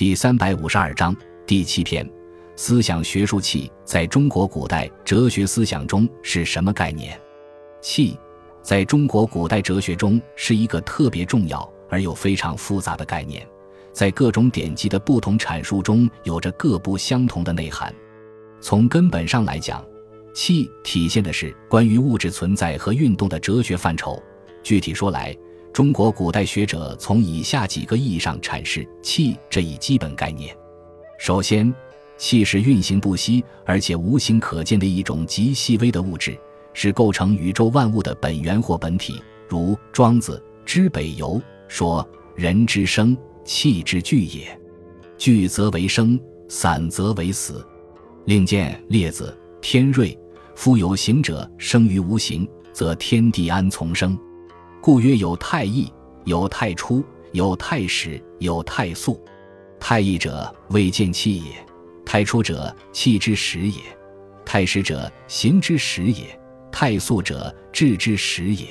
第三百五十二章第七篇：思想学术气在中国古代哲学思想中是什么概念？气在中国古代哲学中是一个特别重要而又非常复杂的概念，在各种典籍的不同阐述中有着各不相同的内涵。从根本上来讲，气体现的是关于物质存在和运动的哲学范畴。具体说来，中国古代学者从以下几个意义上阐释气这一基本概念：首先，气是运行不息而且无形可见的一种极细微的物质，是构成宇宙万物的本源或本体。如庄子《知北游》说：“人之生，气之聚也。聚则为生，散则为死。”另见《列子·天瑞》：“夫有形者生于无形，则天地安从生？”故曰有太易，有太初，有太始，有太素。太易者，未见气也；太初者，气之始也；太始者，形之始也；太速者，志之始也。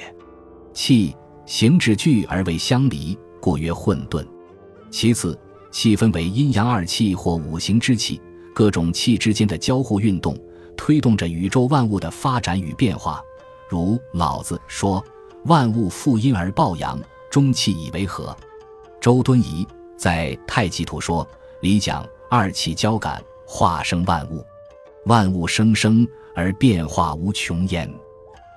气形质聚而为相离，故曰混沌。其次，气分为阴阳二气或五行之气，各种气之间的交互运动，推动着宇宙万物的发展与变化。如老子说。万物负阴而抱阳，中气以为和。周敦颐在《太极图说》里讲：“二气交感，化生万物。万物生生而变化无穷焉。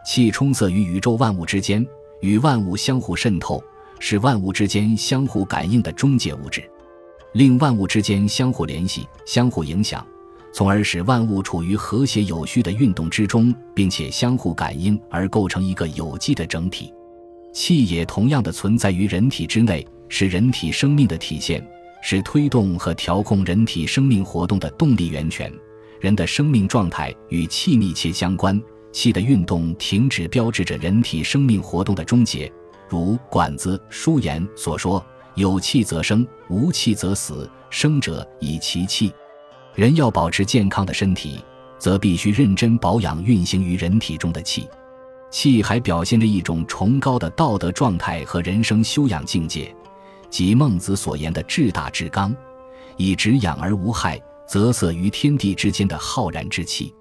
气充塞于宇宙万物之间，与万物相互渗透，是万物之间相互感应的中介物质，令万物之间相互联系、相互影响。”从而使万物处于和谐有序的运动之中，并且相互感应而构成一个有机的整体。气也同样的存在于人体之内，是人体生命的体现，是推动和调控人体生命活动的动力源泉。人的生命状态与气密切相关，气的运动停止，标志着人体生命活动的终结。如《管子·书言》所说：“有气则生，无气则死。生者以其气。”人要保持健康的身体，则必须认真保养运行于人体中的气。气还表现着一种崇高的道德状态和人生修养境界，即孟子所言的“至大至刚”，以直养而无害，则色于天地之间的浩然之气。